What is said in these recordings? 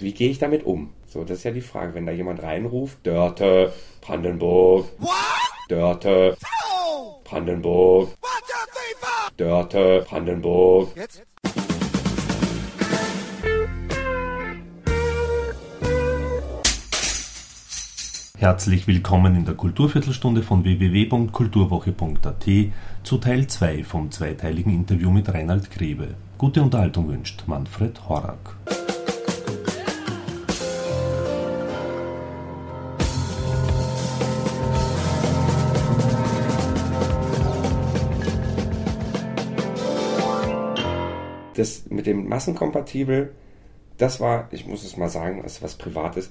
Wie gehe ich damit um? So, das ist ja die Frage. Wenn da jemand reinruft, Dörte, Brandenburg, Dörte, Brandenburg, Dörte, Brandenburg. Jetzt? Herzlich willkommen in der Kulturviertelstunde von www.kulturwoche.at zu Teil 2 vom zweiteiligen Interview mit Reinhard Grebe. Gute Unterhaltung wünscht Manfred Horak. Das mit dem Massenkompatibel, das war, ich muss es mal sagen, das was Privates.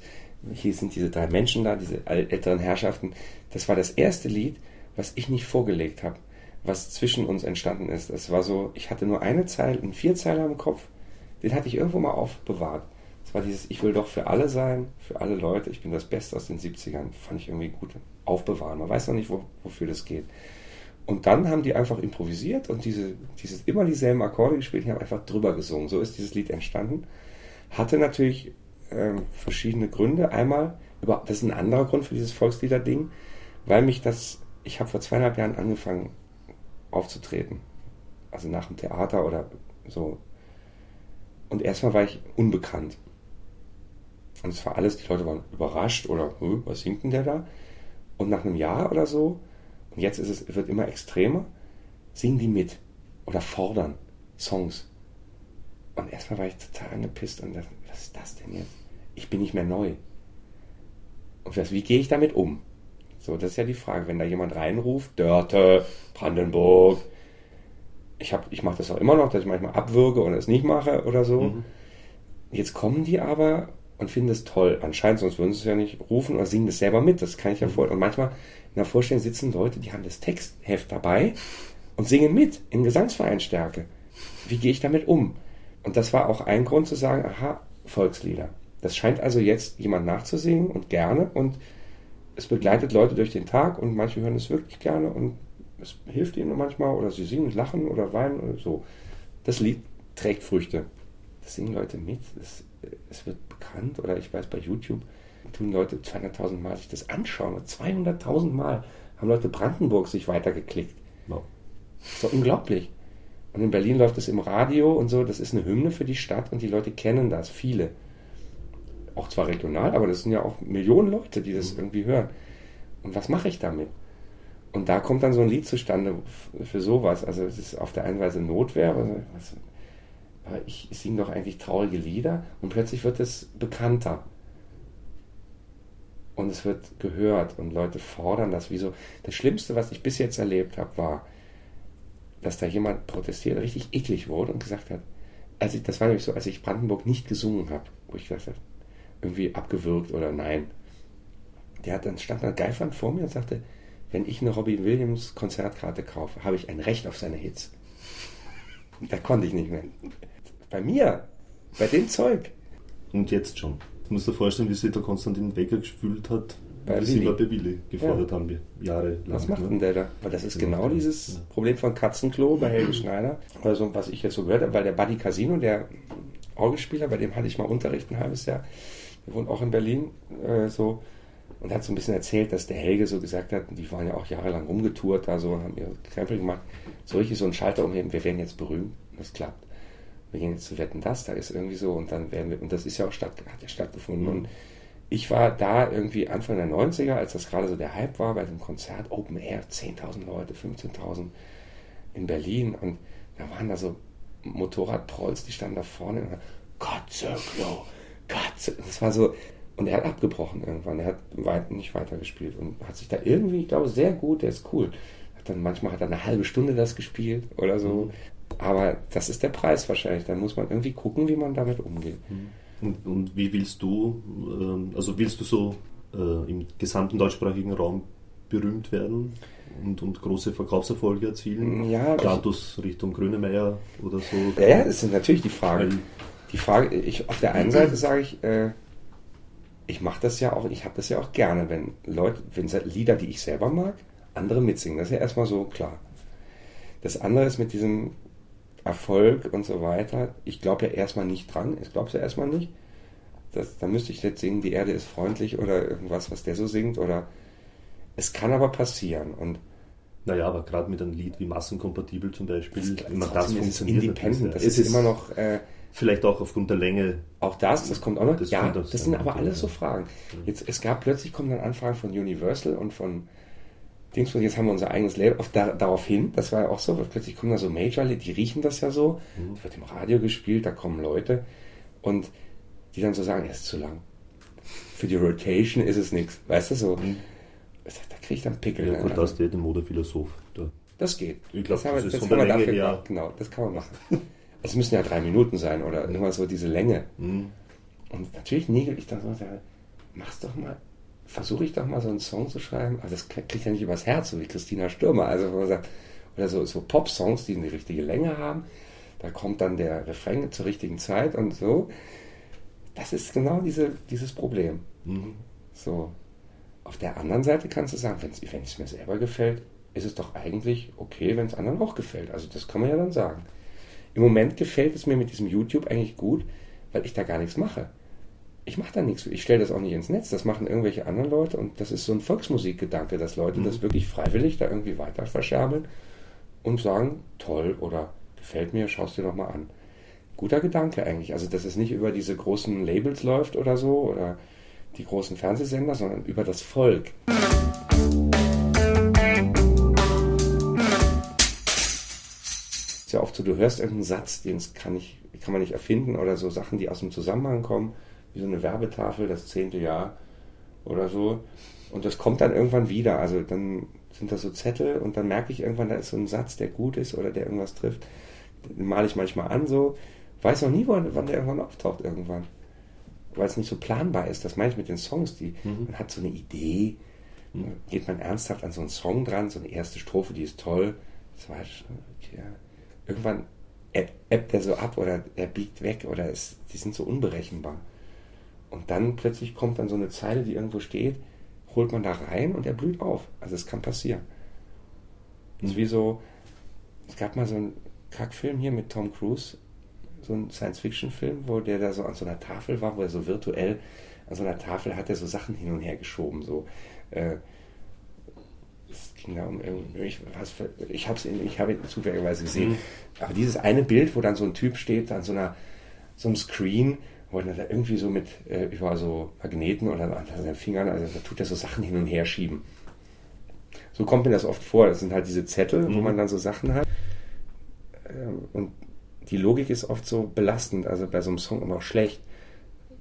Hier sind diese drei Menschen da, diese älteren Herrschaften. Das war das erste Lied, was ich nicht vorgelegt habe, was zwischen uns entstanden ist. Das war so, ich hatte nur eine Zeile, einen Vierzeiler im Kopf, den hatte ich irgendwo mal aufbewahrt. Das war dieses, ich will doch für alle sein, für alle Leute, ich bin das Beste aus den 70ern. Fand ich irgendwie gut. Aufbewahren. Man weiß noch nicht, wo, wofür das geht. Und dann haben die einfach improvisiert und diese, dieses, immer dieselben Akkorde gespielt und haben einfach drüber gesungen. So ist dieses Lied entstanden. Hatte natürlich ähm, verschiedene Gründe. Einmal, das ist ein anderer Grund für dieses Volkslieder-Ding, weil mich das, ich habe vor zweieinhalb Jahren angefangen aufzutreten. Also nach dem Theater oder so. Und erstmal war ich unbekannt. Und es war alles, die Leute waren überrascht oder, was singt denn der da? Und nach einem Jahr oder so und jetzt ist es, wird immer extremer, singen die mit oder fordern Songs. Und erstmal war ich total angepisst und dachte, was ist das denn jetzt? Ich bin nicht mehr neu. Und was, wie gehe ich damit um? So, das ist ja die Frage, wenn da jemand reinruft, Dörte, Brandenburg, ich, ich mache das auch immer noch, dass ich manchmal abwürge und es nicht mache oder so. Mhm. Jetzt kommen die aber und finden es toll. Anscheinend, sonst würden sie es ja nicht rufen oder singen das selber mit. Das kann ich ja mhm. vorstellen. Und manchmal in der Vorstellung sitzen Leute, die haben das Textheft dabei und singen mit in Gesangsvereinstärke. Wie gehe ich damit um? Und das war auch ein Grund zu sagen, aha, Volkslieder. Das scheint also jetzt jemand nachzusingen und gerne und es begleitet Leute durch den Tag und manche hören es wirklich gerne und es hilft ihnen manchmal oder sie singen, lachen oder weinen oder so. Das Lied trägt Früchte. Das singen Leute mit, es, es wird bekannt oder ich weiß bei YouTube tun Leute 200.000 Mal sich das anschauen. 200.000 Mal haben Leute Brandenburg sich weitergeklickt. Wow. So unglaublich. Und in Berlin läuft es im Radio und so. Das ist eine Hymne für die Stadt und die Leute kennen das. Viele. Auch zwar regional, aber das sind ja auch Millionen Leute, die das mhm. irgendwie hören. Und was mache ich damit? Und da kommt dann so ein Lied zustande für sowas. Also es ist auf der einen Weise Notwehr, aber ich singe doch eigentlich traurige Lieder und plötzlich wird es bekannter und es wird gehört und Leute fordern das. Wieso? Das Schlimmste, was ich bis jetzt erlebt habe, war, dass da jemand protestiert, richtig eklig wurde und gesagt hat, als ich, das war nämlich so, als ich Brandenburg nicht gesungen habe, wo ich gesagt habe, irgendwie abgewürgt oder nein. Der hat dann stand da Geifern vor mir und sagte, wenn ich eine Robin Williams Konzertkarte kaufe, habe ich ein Recht auf seine Hits. Da konnte ich nicht mehr. Bei mir, bei dem Zeug. Und jetzt schon. Du musst dir vorstellen, wie sich der Konstantin Becker gefühlt hat, bei wie sie bei Willi gefordert ja. haben, jahrelang. Was macht ne? denn der da? Weil das ist genau dieses ja. Problem von Katzenklo bei Helge Schneider, also was ich jetzt so gehört habe, weil der Buddy Casino, der Orgelspieler, bei dem hatte ich mal Unterricht ein halbes Jahr, der wohnt auch in Berlin, äh, so, und hat so ein bisschen erzählt, dass der Helge so gesagt hat, die waren ja auch jahrelang rumgetourt, da so, haben ihre Krempel gemacht, soll ich so einen Schalter umheben, wir werden jetzt berühmt, das klappt wir gehen jetzt zu Wetten das, da ist irgendwie so und dann werden wir, und das ist ja auch statt, hat ja stattgefunden mhm. und ich war da irgendwie Anfang der 90er, als das gerade so der Hype war bei dem Konzert, Open Air, 10.000 Leute, 15.000 in Berlin und da waren da so Motorradprolls, die standen da vorne und Katze, Klo, Katze. Das war so, und er hat abgebrochen irgendwann, er hat weit, nicht weitergespielt und hat sich da irgendwie, ich glaube, sehr gut, der ist cool. Hat dann, manchmal hat er eine halbe Stunde das gespielt oder so. Aber das ist der Preis wahrscheinlich. Dann muss man irgendwie gucken, wie man damit umgeht. Hm. Und, und wie willst du, ähm, also willst du so äh, im gesamten deutschsprachigen Raum berühmt werden und, und große Verkaufserfolge erzielen? Ja. Status Richtung Grönemeyer oder so? Ja, ja, das sind natürlich die Fragen. Die Frage, ich, auf der einen Seite sage ich, äh, ich mache das ja auch, ich habe das ja auch gerne, wenn Leute, wenn Lieder, die ich selber mag, andere mitsingen. Das ist ja erstmal so klar. Das andere ist mit diesem Erfolg und so weiter. Ich glaube ja erstmal nicht dran. Ich glaube es ja erstmal nicht. Das, da müsste ich jetzt singen, die Erde ist freundlich oder irgendwas, was der so singt. Oder es kann aber passieren. Und naja, aber gerade mit einem Lied wie Massenkompatibel zum Beispiel, das, das funktioniert. Independent, das ist, ist immer noch. Äh, vielleicht auch aufgrund der Länge. Auch das, das kommt auch noch. Das ja, das sind aber alles so Fragen. Jetzt, es gab plötzlich kommen dann Anfragen von Universal und von Dings, jetzt haben wir unser eigenes Label auf, da, darauf hin. Das war ja auch so, plötzlich kommen da so Major, die riechen das ja so. Mhm. Das wird im Radio gespielt, da kommen Leute und die dann so sagen, er ist zu lang. Für die Rotation ist es nichts. Weißt du so? Mhm. Da kriege ich dann Pickel. Ja, gut, das ist der Modephilosoph. Da. Das geht. Ich glaube, das, das, das ist von der Länge dafür, her. Genau, das kann man machen. Es müssen ja drei Minuten sein oder nur mal so diese Länge. Mhm. Und natürlich nägel ich dann so, mach's doch mal, versuche ich doch mal so einen Song zu schreiben, aber das kriegt ja nicht übers Herz, so wie Christina Stürmer. Also, wo man sagt, oder so, so Pop-Songs, die eine richtige Länge haben. Da kommt dann der Refrain zur richtigen Zeit und so. Das ist genau diese, dieses Problem. Mhm. So. Auf der anderen Seite kannst du sagen, wenn es mir selber gefällt, ist es doch eigentlich okay, wenn es anderen auch gefällt. Also das kann man ja dann sagen. Im Moment gefällt es mir mit diesem YouTube eigentlich gut, weil ich da gar nichts mache. Ich mache da nichts. Ich stelle das auch nicht ins Netz. Das machen irgendwelche anderen Leute und das ist so ein Volksmusikgedanke, dass Leute mhm. das wirklich freiwillig da irgendwie weiter verschärmeln und sagen, toll oder gefällt mir, schau es dir doch mal an. Guter Gedanke eigentlich. Also, dass es nicht über diese großen Labels läuft oder so oder die großen Fernsehsender, sondern über das Volk. ist ja oft so, du hörst irgendeinen Satz, den kann, ich, kann man nicht erfinden oder so Sachen, die aus dem Zusammenhang kommen, wie so eine Werbetafel, das zehnte Jahr oder so. Und das kommt dann irgendwann wieder. Also dann sind das so Zettel und dann merke ich irgendwann, da ist so ein Satz, der gut ist oder der irgendwas trifft. Den male ich manchmal an so. Weiß noch nie, wann, wann der irgendwann auftaucht irgendwann. Weil es nicht so planbar ist. Das meine ich mit den Songs. Die, mhm. Man hat so eine Idee, mhm. geht man ernsthaft an so einen Song dran, so eine erste Strophe, die ist toll. Zweite, okay, irgendwann ebbt er so ab oder er biegt weg oder es, die sind so unberechenbar. Und dann plötzlich kommt dann so eine Zeile, die irgendwo steht, holt man da rein und er blüht auf. Also es kann passieren. Das ist wie so, es gab mal so einen Kackfilm hier mit Tom Cruise, so ein Science-Fiction-Film, wo der da so an so einer Tafel war, wo er so virtuell an so einer Tafel hat er so Sachen hin und her geschoben, so äh, ging da um ich, ich habe ich hab ihn zufälligerweise gesehen, mhm. aber dieses eine Bild, wo dann so ein Typ steht an so einer so einem Screen, wo er da irgendwie so mit äh, über so Magneten oder an seinen Fingern, also da tut er so Sachen hin und her schieben. So kommt mir das oft vor. Das sind halt diese Zettel, mhm. wo man dann so Sachen hat. Ähm, und die Logik ist oft so belastend, also bei so einem Song immer auch schlecht.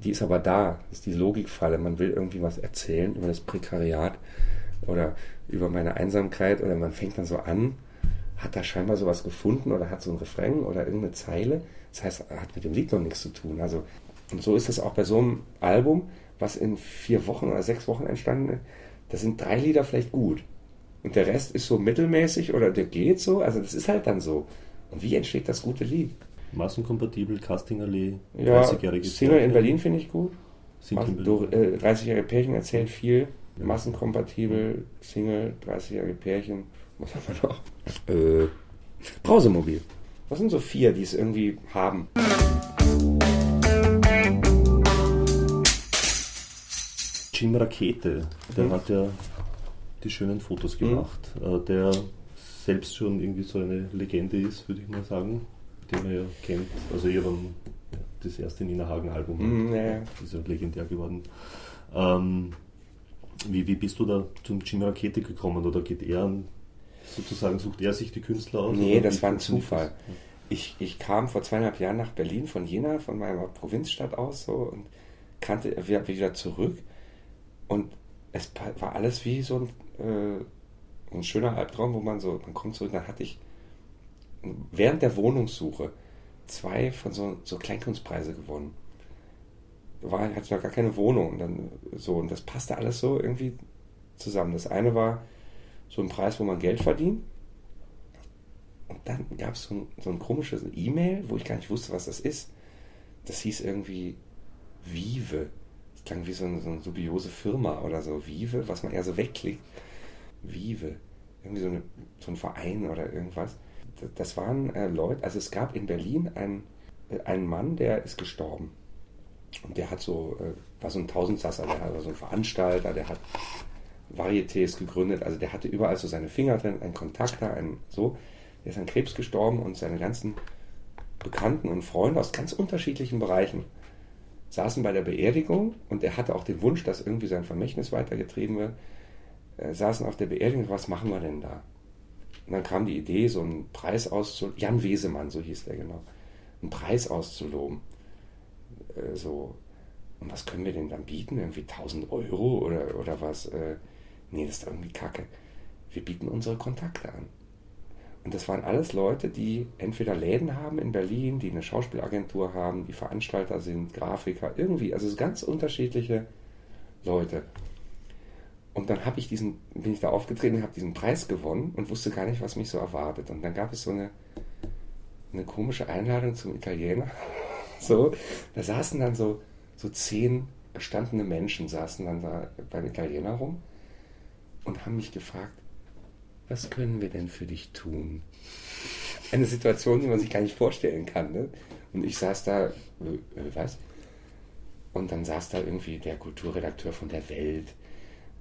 Die ist aber da, das ist die Logikfalle. Man will irgendwie was erzählen über das Prekariat oder über meine Einsamkeit oder man fängt dann so an, hat da scheinbar sowas gefunden oder hat so ein Refrain oder irgendeine Zeile. Das heißt, hat mit dem Lied noch nichts zu tun. Also, und so ist es auch bei so einem Album, was in vier Wochen oder sechs Wochen entstanden ist. Da sind drei Lieder vielleicht gut. Und der Rest ist so mittelmäßig oder der geht so. Also das ist halt dann so. Und wie entsteht das gute Lied? Massenkompatibel, Castingallee, 30-jährige ja, Single in Berlin finde ich gut. 30-jährige Pärchen erzählt viel massenkompatibel, Single, 30-jährige Pärchen. Was haben wir noch? Äh, Brausemobil. Was sind so vier, die es irgendwie haben? Jim Rakete, der mhm. hat ja die schönen Fotos mhm. gemacht, mhm. der selbst schon irgendwie so eine Legende ist, würde ich mal sagen, den man ja kennt. Also ich habe das erste Nina Hagen-Album, mhm, ja, ja. ist ja legendär geworden. Ähm, wie, wie bist du da zum Jim Rakete gekommen oder geht er sozusagen, sucht er sich die Künstler aus? Nee, das war ein Zufall. Ich, ich kam vor zweieinhalb Jahren nach Berlin von Jena, von meiner Provinzstadt aus so und kannte wieder zurück und es war alles wie so ein, äh, ein schöner Albtraum, wo man so, man kommt zurück, dann hatte ich während der Wohnungssuche zwei von so, so Kleinkunstpreise gewonnen war, hatte ich noch gar keine Wohnung. Und dann so, und das passte alles so irgendwie zusammen. Das eine war so ein Preis, wo man Geld verdient. Und dann gab es so ein, so ein komisches E-Mail, wo ich gar nicht wusste, was das ist. Das hieß irgendwie Vive. Klang wie so eine, so eine dubiose Firma oder so. Vive, was man eher so wegklickt. Vive. Irgendwie so, eine, so ein Verein oder irgendwas. Das, waren äh, Leute, also es gab in Berlin einen, äh, einen Mann, der ist gestorben Und der hat so, äh, war so ein Tausendsasser, der war so ein Veranstalter, der hat Varietés gegründet, also der hatte überall so seine Finger drin, einen Kontakt da, ein so. Der ist an Krebs gestorben und seine ganzen Bekannten und Freunde aus ganz unterschiedlichen Bereichen saßen bei der Beerdigung und er hatte auch den Wunsch, dass irgendwie sein Vermächtnis weitergetrieben wird, äh, saßen auf der Beerdigung, was machen wir denn da? Und dann kam die Idee, so einen Preis auszuloben, Jan Wesemann, so hieß der genau, einen Preis auszuloben. Äh, so, und was können wir denn dann bieten? Irgendwie 1000 Euro oder, oder was? Äh, nee, das ist irgendwie kacke. Wir bieten unsere Kontakte an. Und das waren alles Leute, die entweder Läden haben in Berlin, die eine Schauspielagentur haben, die Veranstalter sind, Grafiker, irgendwie, also ganz unterschiedliche Leute. Und dann ich diesen, bin ich da aufgetreten, habe diesen Preis gewonnen und wusste gar nicht, was mich so erwartet. Und dann gab es so eine, eine komische Einladung zum Italiener. so, da saßen dann so, so zehn gestandene Menschen, saßen dann da beim Italiener rum und haben mich gefragt, was können wir denn für dich tun? Eine Situation, die man sich gar nicht vorstellen kann. Ne? Und ich saß da, äh, was? Und dann saß da irgendwie der Kulturredakteur von der Welt,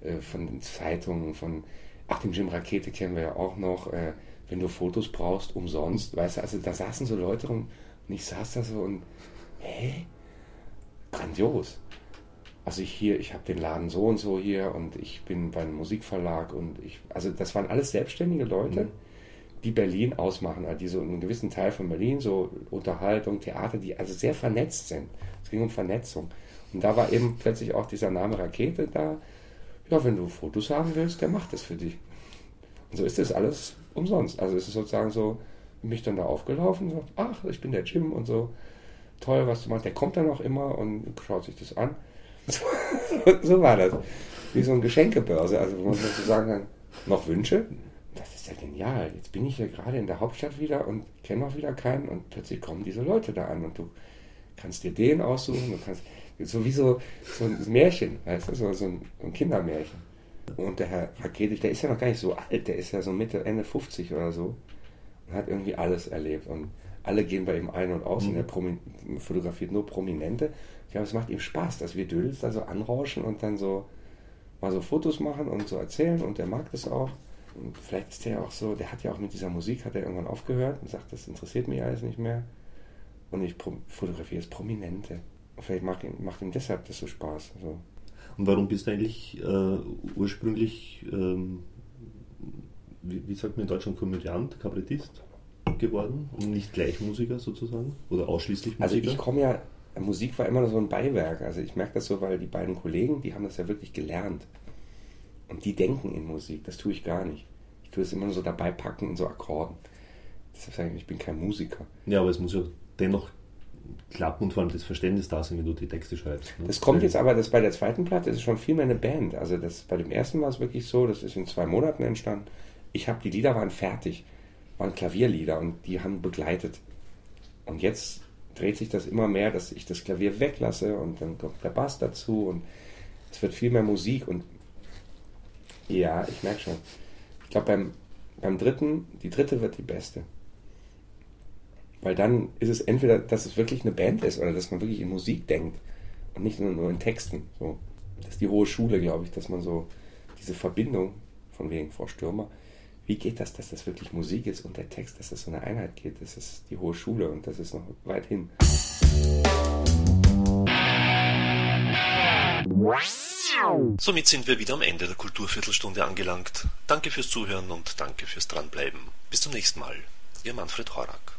äh, von den Zeitungen, von, ach, den Jim Rakete kennen wir ja auch noch, äh, wenn du Fotos brauchst, umsonst, weißt du, also da saßen so Leute rum und ich saß da so und, hä? Grandios also ich hier, ich habe den Laden so und so hier und ich bin beim Musikverlag und ich, also das waren alles selbstständige Leute, mhm. die Berlin ausmachen, also die so einen gewissen Teil von Berlin, so Unterhaltung, Theater, die also sehr vernetzt sind. Es ging um Vernetzung. Und da war eben plötzlich auch dieser Name Rakete da. Ja, wenn du Fotos haben willst, der macht das für dich. Und so ist das alles umsonst. Also es ist sozusagen so, mich dann da aufgelaufen und sagt, ach, ich bin der Jim und so, toll, was du machst. Der kommt dann auch immer und schaut sich das an. So, war das. Wie so eine Geschenkebörse. Also, wo man sozusagen kann, noch Wünsche? Das ist ja genial. Jetzt bin ich hier gerade in der Hauptstadt wieder und kenne auch wieder keinen und plötzlich kommen diese Leute da an und du kannst dir den aussuchen, du kannst so wie so, so ein Märchen, weißt du, so, so ein, ein Kindermärchen. Und der Herr Raketich, der ist ja noch gar nicht so alt, der ist ja so Mitte, Ende 50 oder so und hat irgendwie alles erlebt und alle gehen bei ihm ein und aus mhm. und er fotografiert nur Prominente glaube, es macht ihm Spaß, dass wir Dödels da so anrauschen und dann so mal so Fotos machen und so erzählen und der mag das auch. Und vielleicht ist der auch so, der hat ja auch mit dieser Musik, hat er irgendwann aufgehört und sagt, das interessiert mich alles nicht mehr. Und ich fotografiere jetzt Prominente. Und vielleicht macht ihm, macht ihm deshalb das so Spaß. So. Und warum bist du eigentlich äh, ursprünglich, ähm, wie, wie, sagt man in Deutschland, Komödiant, Kabarettist geworden und nicht gleich Musiker sozusagen? Oder ausschließlich Musiker? Also ich komme ja Musik war immer so ein Beiwerk. Also ich merke das so, weil die beiden Kollegen, die haben das ja wirklich gelernt. Und die denken in Musik, das tue ich gar nicht. Ich tue es immer nur so dabei packen in so Akkorden. Deshalb sage ich, ich bin kein Musiker. Ja, aber es muss ja dennoch klappen und vor allem das Verständnis da sein, wenn du die Texte schreibst. Ne? Das kommt jetzt aber, das bei der zweiten Platte ist schon viel mehr eine Band. Also das, bei dem ersten war es wirklich so, das ist in zwei Monaten entstanden. Ich habe, die Lieder waren fertig, waren Klavierlieder und die haben begleitet. Und jetzt dreht sich das immer mehr, dass ich das Klavier weglasse und dann kommt der Bass dazu und es wird viel mehr Musik und ja, ich merke schon. Ich glaube, beim, beim dritten, die dritte wird die beste. Weil dann ist es entweder, dass es wirklich eine Band ist oder dass man wirklich in Musik denkt und nicht nur, nur in Texten. So. Das ist die hohe Schule, glaube ich, dass man so diese Verbindung von wegen Frau Stürmer, wie geht das, dass das wirklich Musik ist und der Text, dass das so eine Einheit geht? Das ist die hohe Schule und das ist noch weit hin. Somit sind wir wieder am Ende der Kulturviertelstunde angelangt. Danke fürs Zuhören und danke fürs Dranbleiben. Bis zum nächsten Mal. Ihr Manfred Horak.